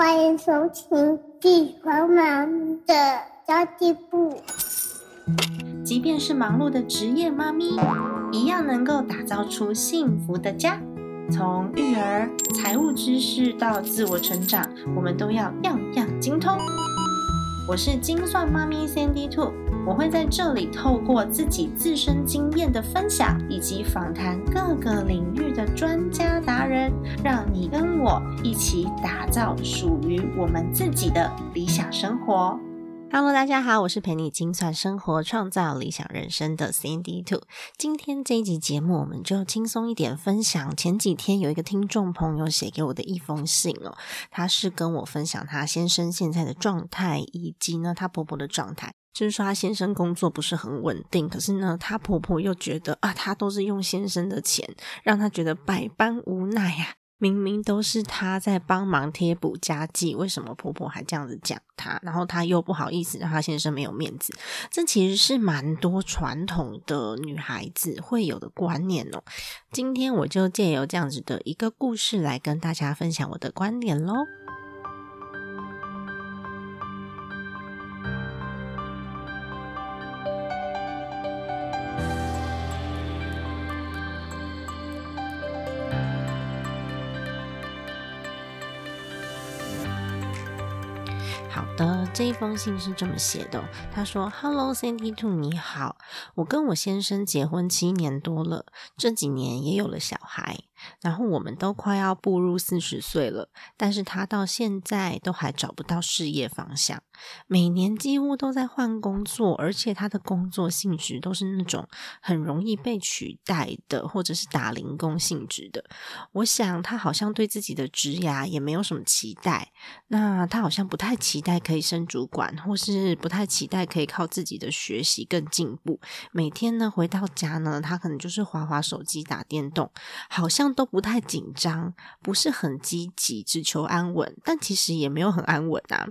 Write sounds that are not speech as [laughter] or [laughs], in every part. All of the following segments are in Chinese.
欢迎收听《地黄忙的交际部》。即便是忙碌的职业妈咪，一样能够打造出幸福的家。从育儿、财务知识到自我成长，我们都要样样精通。我是精算妈咪 Sandy Two，我会在这里透过自己自身经验的分享，以及访谈各个领域的专家达人，让你跟我一起打造属于我们自己的理想生活。Hello，大家好，我是陪你精算生活、创造理想人生的 Sandy Two。今天这一集节目，我们就轻松一点分享。前几天有一个听众朋友写给我的一封信哦，他是跟我分享他先生现在的状态，以及呢他婆婆的状态。就是说，她先生工作不是很稳定，可是呢，她婆婆又觉得啊，她都是用先生的钱，让她觉得百般无奈呀。明明都是她在帮忙贴补家计，为什么婆婆还这样子讲她？然后她又不好意思让她先生没有面子，这其实是蛮多传统的女孩子会有的观念哦。今天我就借由这样子的一个故事来跟大家分享我的观点喽。好的，这一封信是这么写的。他说：“Hello, Sandy Two，你好，我跟我先生结婚七年多了，这几年也有了小孩。”然后我们都快要步入四十岁了，但是他到现在都还找不到事业方向，每年几乎都在换工作，而且他的工作性质都是那种很容易被取代的，或者是打零工性质的。我想他好像对自己的职涯也没有什么期待，那他好像不太期待可以升主管，或是不太期待可以靠自己的学习更进步。每天呢回到家呢，他可能就是滑滑手机、打电动，好像。都不太紧张，不是很积极，只求安稳，但其实也没有很安稳啊。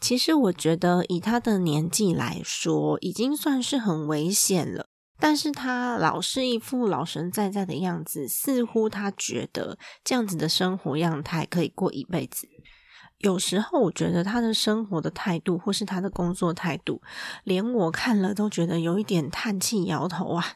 其实我觉得以他的年纪来说，已经算是很危险了。但是他老是一副老神在在的样子，似乎他觉得这样子的生活样态可以过一辈子。有时候我觉得他的生活的态度，或是他的工作态度，连我看了都觉得有一点叹气摇头啊。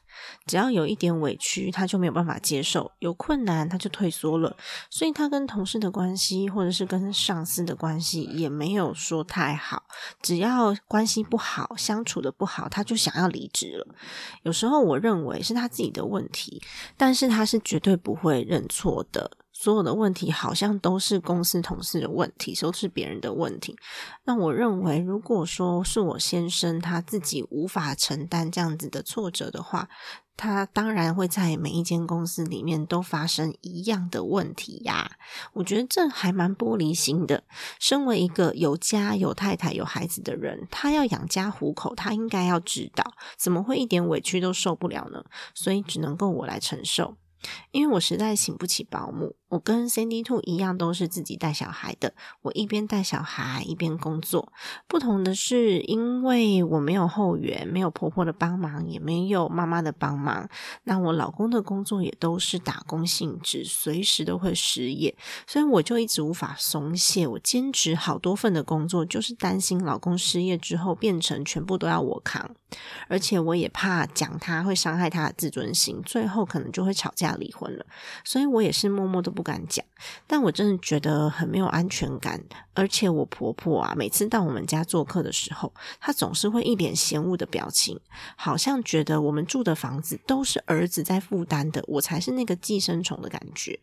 只要有一点委屈，他就没有办法接受；有困难，他就退缩了。所以他跟同事的关系，或者是跟上司的关系，也没有说太好。只要关系不好，相处的不好，他就想要离职了。有时候我认为是他自己的问题，但是他是绝对不会认错的。所有的问题好像都是公司同事的问题，都是别人的问题。那我认为，如果说是我先生他自己无法承担这样子的挫折的话，他当然会在每一间公司里面都发生一样的问题呀。我觉得这还蛮玻璃心的。身为一个有家有太太有孩子的人，他要养家糊口，他应该要知道，怎么会一点委屈都受不了呢？所以只能够我来承受。因为我实在请不起保姆，我跟 Cindy Two 一样都是自己带小孩的。我一边带小孩一边工作，不同的是，因为我没有后援，没有婆婆的帮忙，也没有妈妈的帮忙。那我老公的工作也都是打工性质，随时都会失业，所以我就一直无法松懈。我兼职好多份的工作，就是担心老公失业之后变成全部都要我扛，而且我也怕讲他会伤害他的自尊心，最后可能就会吵架。离婚了，所以我也是默默都不敢讲。但我真的觉得很没有安全感，而且我婆婆啊，每次到我们家做客的时候，她总是会一脸嫌恶的表情，好像觉得我们住的房子都是儿子在负担的，我才是那个寄生虫的感觉。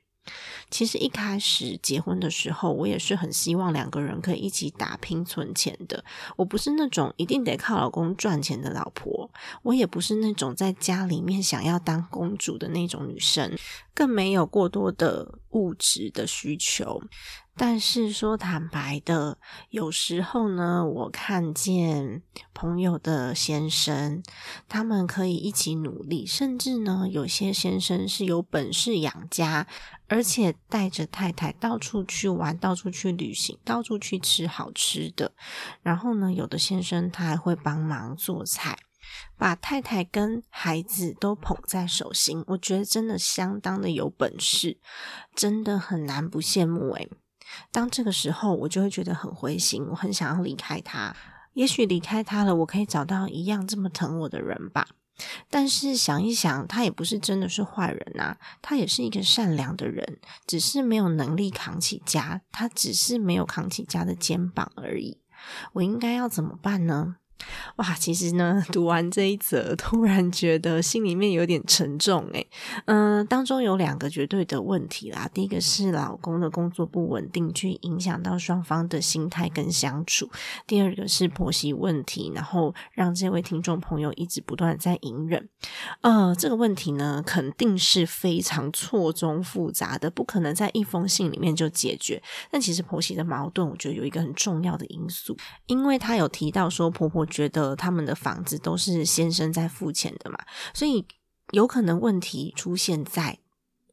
其实一开始结婚的时候，我也是很希望两个人可以一起打拼存钱的。我不是那种一定得靠老公赚钱的老婆，我也不是那种在家里面想要当公主的那种女生，更没有过多的物质的需求。但是说坦白的，有时候呢，我看见朋友的先生，他们可以一起努力，甚至呢，有些先生是有本事养家，而且带着太太到处去玩，到处去旅行，到处去吃好吃的。然后呢，有的先生他还会帮忙做菜，把太太跟孩子都捧在手心。我觉得真的相当的有本事，真的很难不羡慕诶当这个时候，我就会觉得很灰心，我很想要离开他。也许离开他了，我可以找到一样这么疼我的人吧。但是想一想，他也不是真的是坏人啊，他也是一个善良的人，只是没有能力扛起家，他只是没有扛起家的肩膀而已。我应该要怎么办呢？哇，其实呢，读完这一则，突然觉得心里面有点沉重诶嗯，当中有两个绝对的问题啦。第一个是老公的工作不稳定，去影响到双方的心态跟相处；第二个是婆媳问题，然后让这位听众朋友一直不断在隐忍。呃，这个问题呢，肯定是非常错综复杂的，不可能在一封信里面就解决。但其实婆媳的矛盾，我觉得有一个很重要的因素，因为他有提到说婆婆。觉得他们的房子都是先生在付钱的嘛，所以有可能问题出现在。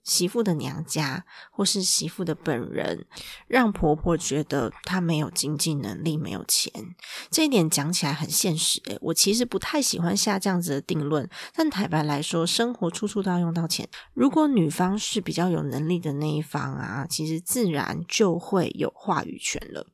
媳妇的娘家，或是媳妇的本人，让婆婆觉得她没有经济能力，没有钱。这一点讲起来很现实诶，我其实不太喜欢下这样子的定论。但坦白来说，生活处处都要用到钱。如果女方是比较有能力的那一方啊，其实自然就会有话语权了。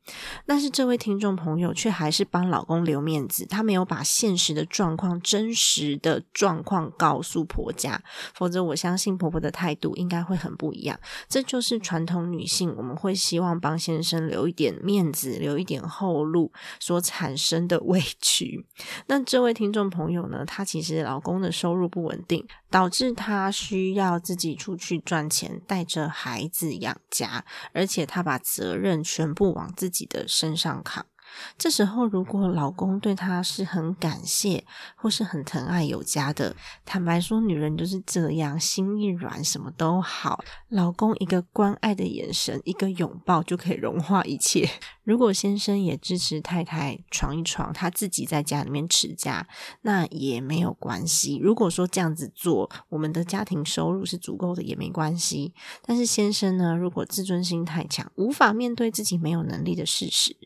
但是这位听众朋友却还是帮老公留面子，他没有把现实的状况、真实的状况告诉婆家，否则我相信婆婆的态度。应该会很不一样，这就是传统女性，我们会希望帮先生留一点面子，留一点后路所产生的委屈。那这位听众朋友呢？他其实老公的收入不稳定，导致他需要自己出去赚钱，带着孩子养家，而且他把责任全部往自己的身上扛。这时候，如果老公对她是很感谢，或是很疼爱有加的，坦白说，女人就是这样，心一软，什么都好。老公一个关爱的眼神，一个拥抱，就可以融化一切。如果先生也支持太太闯一闯，他自己在家里面持家，那也没有关系。如果说这样子做，我们的家庭收入是足够的，也没关系。但是先生呢，如果自尊心太强，无法面对自己没有能力的事实。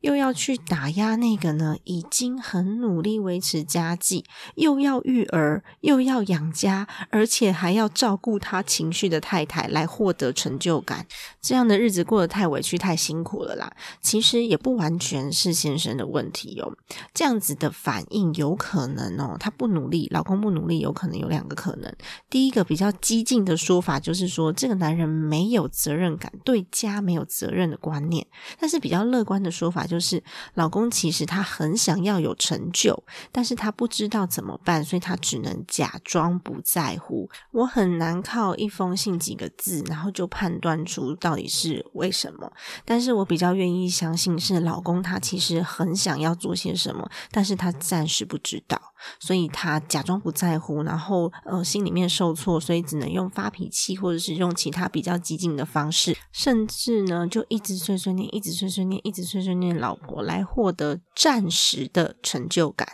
又要去打压那个呢？已经很努力维持家计，又要育儿，又要养家，而且还要照顾他情绪的太太，来获得成就感。这样的日子过得太委屈、太辛苦了啦。其实也不完全是先生的问题哦。这样子的反应有可能哦，他不努力，老公不努力，有可能有两个可能。第一个比较激进的说法就是说，这个男人没有责任感，对家没有责任的观念。但是比较乐观的说法。就是老公其实他很想要有成就，但是他不知道怎么办，所以他只能假装不在乎。我很难靠一封信几个字，然后就判断出到底是为什么。但是我比较愿意相信是老公他其实很想要做些什么，但是他暂时不知道，所以他假装不在乎，然后呃心里面受挫，所以只能用发脾气，或者是用其他比较激进的方式，甚至呢就一直碎碎念，一直碎碎念，一直碎碎念。老婆来获得暂时的成就感，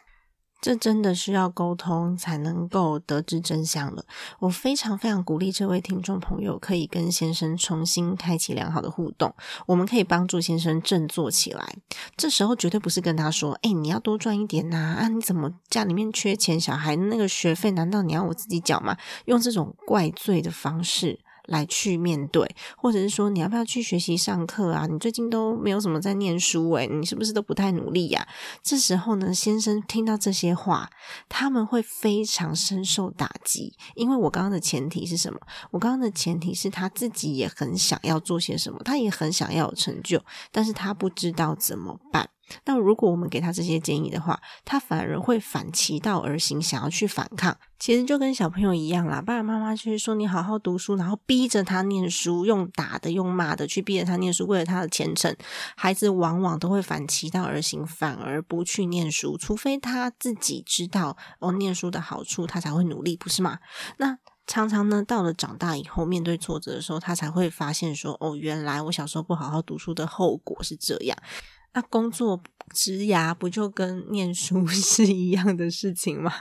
这真的需要沟通才能够得知真相了。我非常非常鼓励这位听众朋友可以跟先生重新开启良好的互动，我们可以帮助先生振作起来。这时候绝对不是跟他说：“哎，你要多赚一点呐！啊，你怎么家里面缺钱？小孩那个学费难道你要我自己缴吗？”用这种怪罪的方式。来去面对，或者是说你要不要去学习上课啊？你最近都没有什么在念书诶，你是不是都不太努力呀？这时候呢，先生听到这些话，他们会非常深受打击，因为我刚刚的前提是什么？我刚刚的前提是他自己也很想要做些什么，他也很想要有成就，但是他不知道怎么办。那如果我们给他这些建议的话，他反而会反其道而行，想要去反抗。其实就跟小朋友一样啦，爸爸妈妈就是说你好好读书，然后逼着他念书，用打的、用骂的去逼着他念书，为了他的前程，孩子往往都会反其道而行，反而不去念书，除非他自己知道哦念书的好处，他才会努力，不是吗？那常常呢，到了长大以后，面对挫折的时候，他才会发现说，哦，原来我小时候不好好读书的后果是这样。那工作职涯不就跟念书 [laughs] 是一样的事情吗？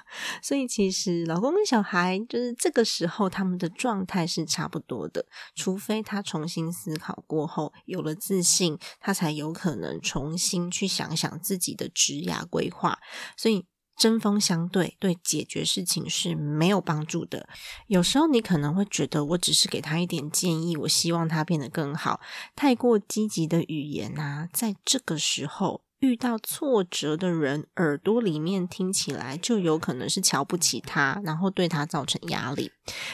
所以其实老公跟小孩就是这个时候他们的状态是差不多的，除非他重新思考过后有了自信，他才有可能重新去想想自己的职涯规划。所以针锋相对，对解决事情是没有帮助的。有时候你可能会觉得，我只是给他一点建议，我希望他变得更好。太过积极的语言啊，在这个时候。遇到挫折的人，耳朵里面听起来就有可能是瞧不起他，然后对他造成压力。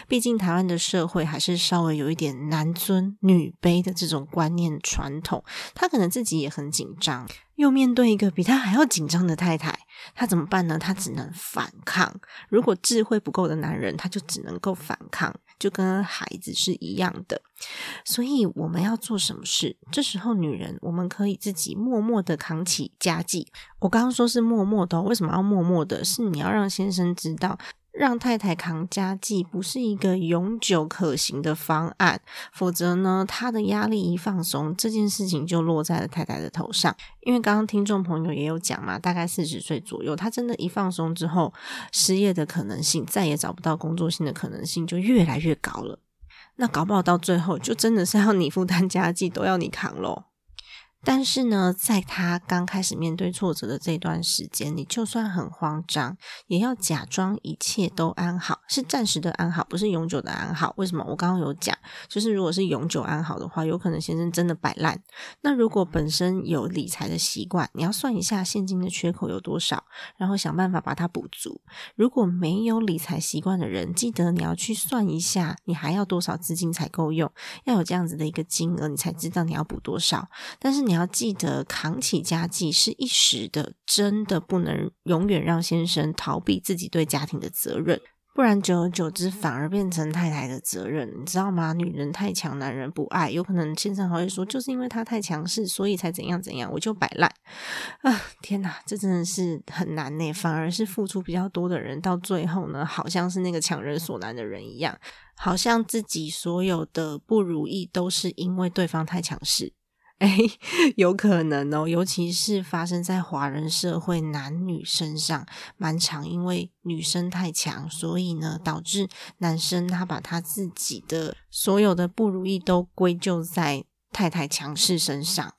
毕竟台湾的社会还是稍微有一点男尊女卑的这种观念传统，他可能自己也很紧张，又面对一个比他还要紧张的太太，他怎么办呢？他只能反抗。如果智慧不够的男人，他就只能够反抗。就跟孩子是一样的，所以我们要做什么事？这时候，女人我们可以自己默默的扛起家计。我刚刚说是默默的，为什么要默默的？是你要让先生知道。让太太扛家计不是一个永久可行的方案，否则呢，他的压力一放松，这件事情就落在了太太的头上。因为刚刚听众朋友也有讲嘛，大概四十岁左右，他真的一放松之后，失业的可能性，再也找不到工作性的可能性就越来越高了。那搞不好到最后，就真的是要你负担家计，都要你扛喽。但是呢，在他刚开始面对挫折的这段时间，你就算很慌张，也要假装一切都安好，是暂时的安好，不是永久的安好。为什么？我刚刚有讲，就是如果是永久安好的话，有可能先生真的摆烂。那如果本身有理财的习惯，你要算一下现金的缺口有多少，然后想办法把它补足。如果没有理财习惯的人，记得你要去算一下，你还要多少资金才够用，要有这样子的一个金额，你才知道你要补多少。但是你要记得扛起家计是一时的，真的不能永远让先生逃避自己对家庭的责任，不然久而久之反而变成太太的责任，你知道吗？女人太强，男人不爱，有可能先生还会说，就是因为他太强势，所以才怎样怎样，我就摆烂啊！天哪，这真的是很难呢。反而是付出比较多的人，到最后呢，好像是那个强人所难的人一样，好像自己所有的不如意都是因为对方太强势。哎，[laughs] 有可能哦，尤其是发生在华人社会男女身上，蛮常因为女生太强，所以呢，导致男生他把他自己的所有的不如意都归咎在太太强势身上。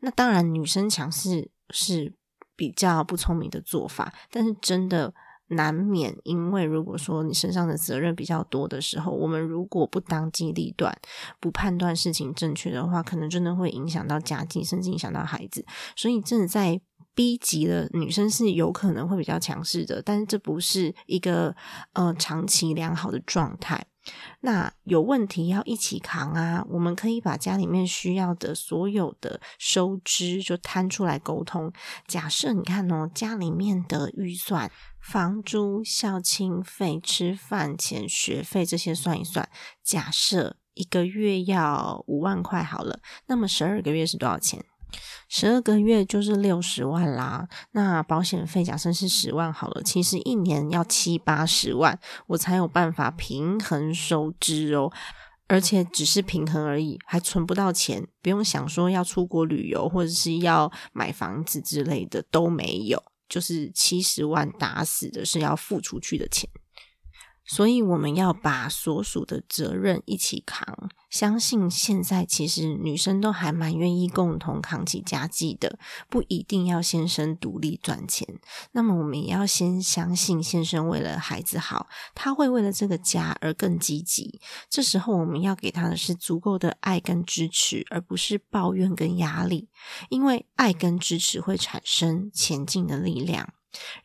那当然，女生强势是比较不聪明的做法，但是真的。难免，因为如果说你身上的责任比较多的时候，我们如果不当机立断，不判断事情正确的话，可能真的会影响到家境，甚至影响到孩子。所以，真的在逼急的，女生是有可能会比较强势的，但是这不是一个呃长期良好的状态。那有问题要一起扛啊！我们可以把家里面需要的所有的收支就摊出来沟通。假设你看哦，家里面的预算。房租、校庆费、吃饭钱、学费这些算一算，假设一个月要五万块好了，那么十二个月是多少钱？十二个月就是六十万啦。那保险费假设是十万好了，其实一年要七八十万，我才有办法平衡收支哦。而且只是平衡而已，还存不到钱，不用想说要出国旅游或者是要买房子之类的都没有。就是七十万打死的是要付出去的钱。所以我们要把所属的责任一起扛。相信现在其实女生都还蛮愿意共同扛起家计的，不一定要先生独立赚钱。那么我们也要先相信先生为了孩子好，他会为了这个家而更积极。这时候我们要给他的是足够的爱跟支持，而不是抱怨跟压力。因为爱跟支持会产生前进的力量，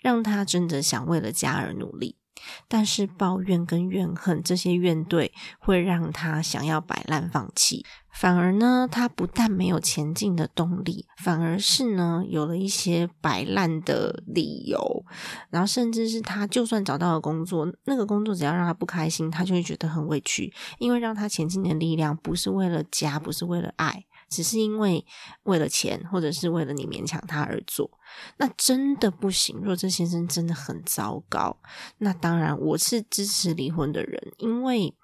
让他真的想为了家而努力。但是抱怨跟怨恨这些怨怼会让他想要摆烂放弃，反而呢，他不但没有前进的动力，反而是呢有了一些摆烂的理由，然后甚至是他就算找到了工作，那个工作只要让他不开心，他就会觉得很委屈，因为让他前进的力量不是为了家，不是为了爱。只是因为为了钱，或者是为了你勉强他而做，那真的不行。若这先生真的很糟糕，那当然我是支持离婚的人，因为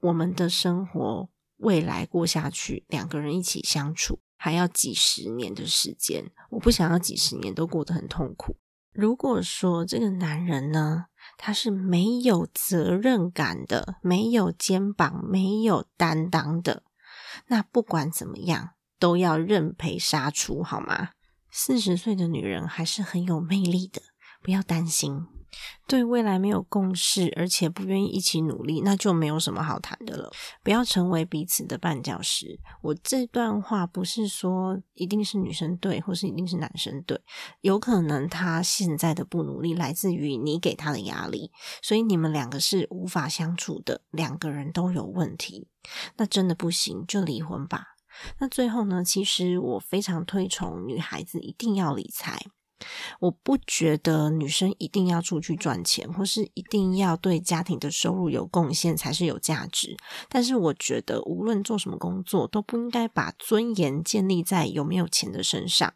我们的生活未来过下去，两个人一起相处，还要几十年的时间，我不想要几十年都过得很痛苦。如果说这个男人呢，他是没有责任感的，没有肩膀，没有担当的。那不管怎么样，都要认赔杀出，好吗？四十岁的女人还是很有魅力的，不要担心。对未来没有共识，而且不愿意一起努力，那就没有什么好谈的了。不要成为彼此的绊脚石。我这段话不是说一定是女生对，或是一定是男生对，有可能他现在的不努力来自于你给他的压力，所以你们两个是无法相处的，两个人都有问题，那真的不行，就离婚吧。那最后呢？其实我非常推崇女孩子一定要理财。我不觉得女生一定要出去赚钱，或是一定要对家庭的收入有贡献才是有价值。但是我觉得，无论做什么工作，都不应该把尊严建立在有没有钱的身上。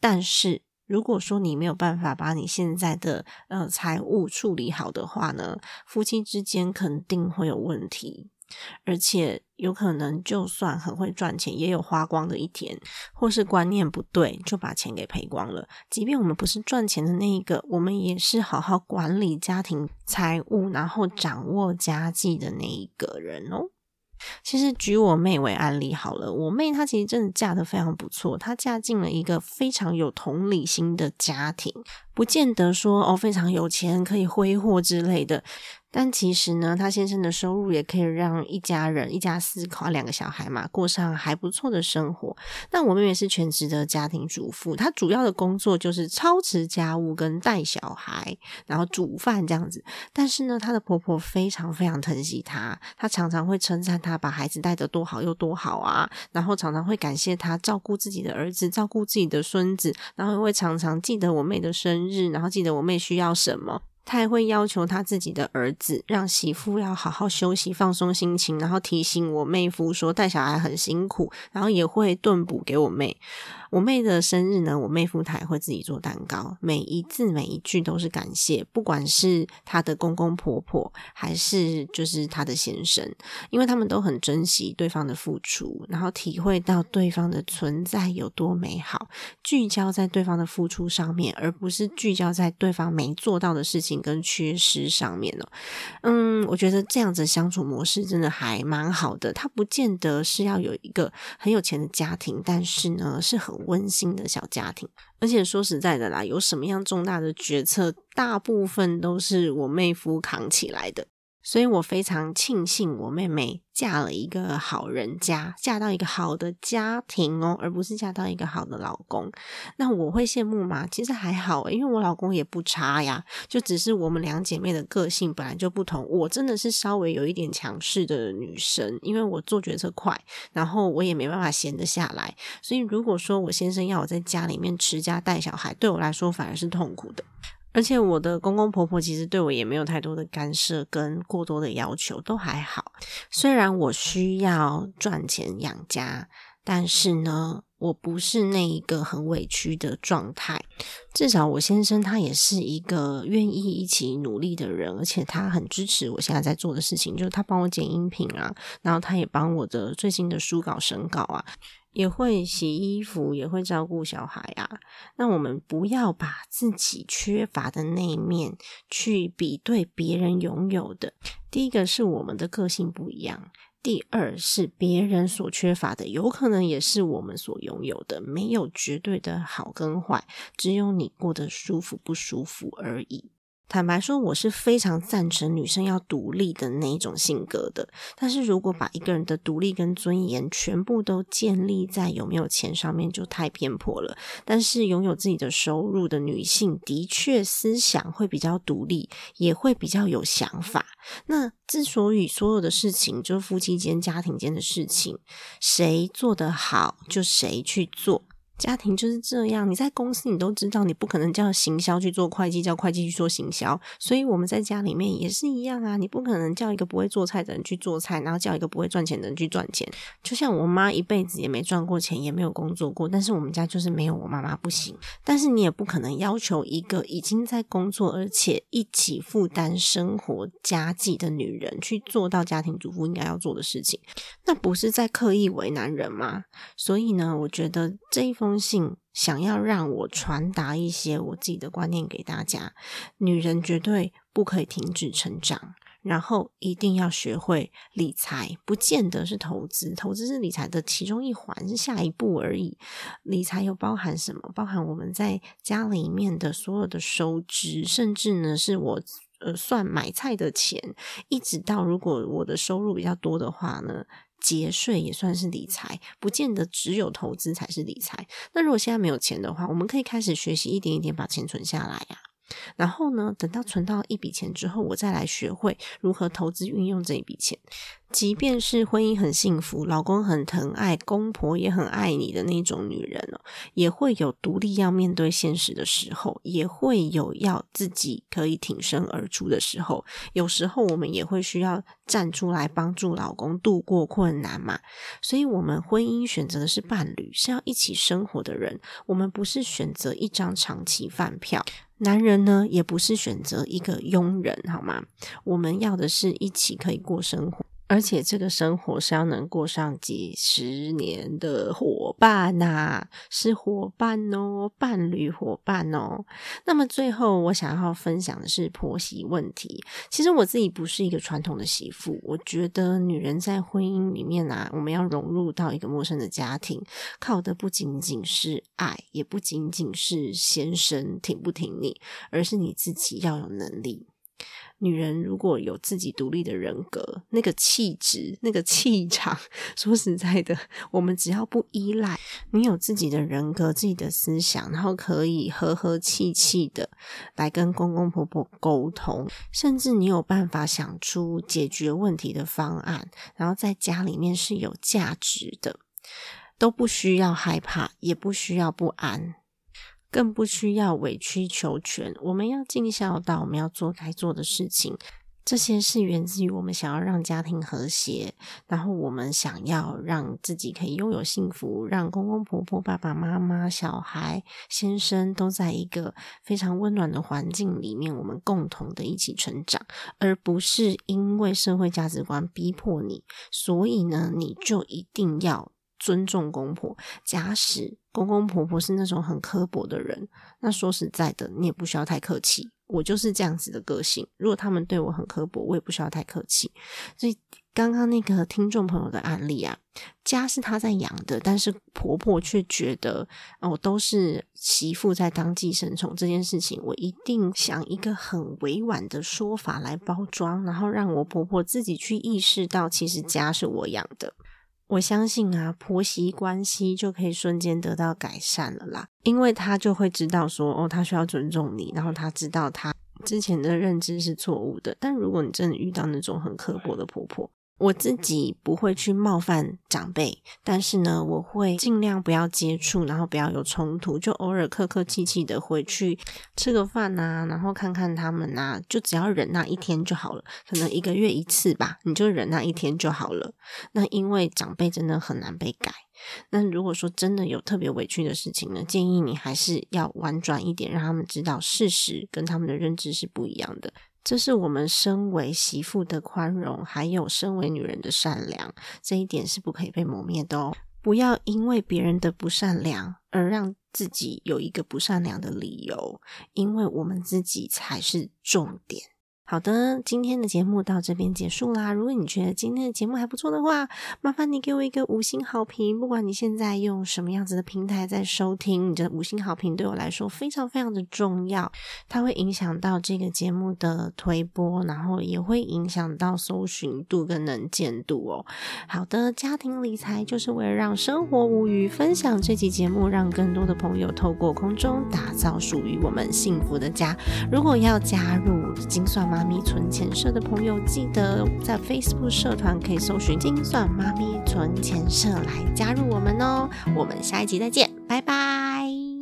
但是如果说你没有办法把你现在的呃财务处理好的话呢，夫妻之间肯定会有问题。而且有可能，就算很会赚钱，也有花光的一天，或是观念不对，就把钱给赔光了。即便我们不是赚钱的那一个，我们也是好好管理家庭财务，然后掌握家计的那一个人哦。其实举我妹为案例好了，我妹她其实真的嫁的非常不错，她嫁进了一个非常有同理心的家庭，不见得说哦非常有钱可以挥霍之类的。但其实呢，他先生的收入也可以让一家人一家四口两个小孩嘛过上还不错的生活。那我妹妹是全职的家庭主妇，她主要的工作就是操持家务跟带小孩，然后煮饭这样子。但是呢，她的婆婆非常非常疼惜她，她常常会称赞她把孩子带得多好又多好啊，然后常常会感谢她照顾自己的儿子，照顾自己的孙子，然后会常常记得我妹的生日，然后记得我妹需要什么。他还会要求他自己的儿子让媳妇要好好休息、放松心情，然后提醒我妹夫说带小孩很辛苦，然后也会炖补给我妹。我妹的生日呢，我妹夫他也会自己做蛋糕，每一字每一句都是感谢，不管是他的公公婆婆，还是就是他的先生，因为他们都很珍惜对方的付出，然后体会到对方的存在有多美好，聚焦在对方的付出上面，而不是聚焦在对方没做到的事情跟缺失上面哦。嗯，我觉得这样子相处模式真的还蛮好的，他不见得是要有一个很有钱的家庭，但是呢是很。温馨的小家庭，而且说实在的啦，有什么样重大的决策，大部分都是我妹夫扛起来的。所以我非常庆幸我妹妹嫁了一个好人家，嫁到一个好的家庭哦，而不是嫁到一个好的老公。那我会羡慕吗？其实还好，因为我老公也不差呀，就只是我们两姐妹的个性本来就不同。我真的是稍微有一点强势的女生，因为我做决策快，然后我也没办法闲得下来。所以如果说我先生要我在家里面持家带小孩，对我来说反而是痛苦的。而且我的公公婆婆其实对我也没有太多的干涉跟过多的要求，都还好。虽然我需要赚钱养家，但是呢，我不是那一个很委屈的状态。至少我先生他也是一个愿意一起努力的人，而且他很支持我现在在做的事情，就是他帮我剪音频啊，然后他也帮我的最新的书稿审稿啊。也会洗衣服，也会照顾小孩啊。那我们不要把自己缺乏的那一面去比对别人拥有的。第一个是我们的个性不一样，第二是别人所缺乏的，有可能也是我们所拥有的。没有绝对的好跟坏，只有你过得舒服不舒服而已。坦白说，我是非常赞成女生要独立的那一种性格的。但是如果把一个人的独立跟尊严全部都建立在有没有钱上面，就太偏颇了。但是拥有自己的收入的女性，的确思想会比较独立，也会比较有想法。那之所以所有的事情，就是夫妻间、家庭间的事情，谁做得好，就谁去做。家庭就是这样，你在公司你都知道，你不可能叫行销去做会计，叫会计去做行销。所以我们在家里面也是一样啊，你不可能叫一个不会做菜的人去做菜，然后叫一个不会赚钱的人去赚钱。就像我妈一辈子也没赚过钱，也没有工作过，但是我们家就是没有我妈妈不行。但是你也不可能要求一个已经在工作，而且一起负担生活家计的女人去做到家庭主妇应该要做的事情，那不是在刻意为难人吗？所以呢，我觉得这一封。封信想要让我传达一些我自己的观念给大家：女人绝对不可以停止成长，然后一定要学会理财，不见得是投资，投资是理财的其中一环，是下一步而已。理财又包含什么？包含我们在家里面的所有的收支，甚至呢是我呃算买菜的钱，一直到如果我的收入比较多的话呢。节税也算是理财，不见得只有投资才是理财。那如果现在没有钱的话，我们可以开始学习一点一点把钱存下来呀。然后呢，等到存到一笔钱之后，我再来学会如何投资运用这一笔钱。即便是婚姻很幸福，老公很疼爱，公婆也很爱你的那种女人哦，也会有独立要面对现实的时候，也会有要自己可以挺身而出的时候。有时候我们也会需要站出来帮助老公度过困难嘛。所以，我们婚姻选择的是伴侣，是要一起生活的人。我们不是选择一张长期饭票，男人呢也不是选择一个佣人，好吗？我们要的是一起可以过生活。而且这个生活是要能过上几十年的伙伴呐，是伙伴哦，伴侣伙伴哦。那么最后我想要分享的是婆媳问题。其实我自己不是一个传统的媳妇，我觉得女人在婚姻里面啊，我们要融入到一个陌生的家庭，靠的不仅仅是爱，也不仅仅是先生挺不挺你，而是你自己要有能力。女人如果有自己独立的人格，那个气质、那个气场，[laughs] 说实在的，我们只要不依赖你有自己的人格、自己的思想，然后可以和和气气的来跟公公婆婆沟通，甚至你有办法想出解决问题的方案，然后在家里面是有价值的，都不需要害怕，也不需要不安。更不需要委曲求全，我们要尽孝道，我们要做该做的事情。这些是源自于我们想要让家庭和谐，然后我们想要让自己可以拥有幸福，让公公婆婆、爸爸妈妈、小孩、先生都在一个非常温暖的环境里面，我们共同的一起成长，而不是因为社会价值观逼迫你，所以呢，你就一定要。尊重公婆，假使公公婆婆是那种很刻薄的人，那说实在的，你也不需要太客气。我就是这样子的个性，如果他们对我很刻薄，我也不需要太客气。所以刚刚那个听众朋友的案例啊，家是他在养的，但是婆婆却觉得哦，都是媳妇在当寄生虫这件事情，我一定想一个很委婉的说法来包装，然后让我婆婆自己去意识到，其实家是我养的。我相信啊，婆媳关系就可以瞬间得到改善了啦，因为他就会知道说，哦，他需要尊重你，然后他知道他之前的认知是错误的。但如果你真的遇到那种很刻薄的婆婆，我自己不会去冒犯长辈，但是呢，我会尽量不要接触，然后不要有冲突，就偶尔客客气气的回去吃个饭呐，然后看看他们呐，就只要忍那一天就好了，可能一个月一次吧，你就忍那一天就好了。那因为长辈真的很难被改，那如果说真的有特别委屈的事情呢，建议你还是要婉转一点，让他们知道事实跟他们的认知是不一样的。这是我们身为媳妇的宽容，还有身为女人的善良，这一点是不可以被磨灭的哦。不要因为别人的不善良而让自己有一个不善良的理由，因为我们自己才是重点。好的，今天的节目到这边结束啦。如果你觉得今天的节目还不错的话，麻烦你给我一个五星好评。不管你现在用什么样子的平台在收听，你的五星好评对我来说非常非常的重要，它会影响到这个节目的推播，然后也会影响到搜寻度跟能见度哦。好的，家庭理财就是为了让生活无虞，分享这期节目，让更多的朋友透过空中打造属于我们幸福的家。如果要加入精算吗？妈咪存钱社的朋友，记得在 Facebook 社团可以搜寻“精算妈咪存钱社”来加入我们哦。我们下一集再见，拜拜。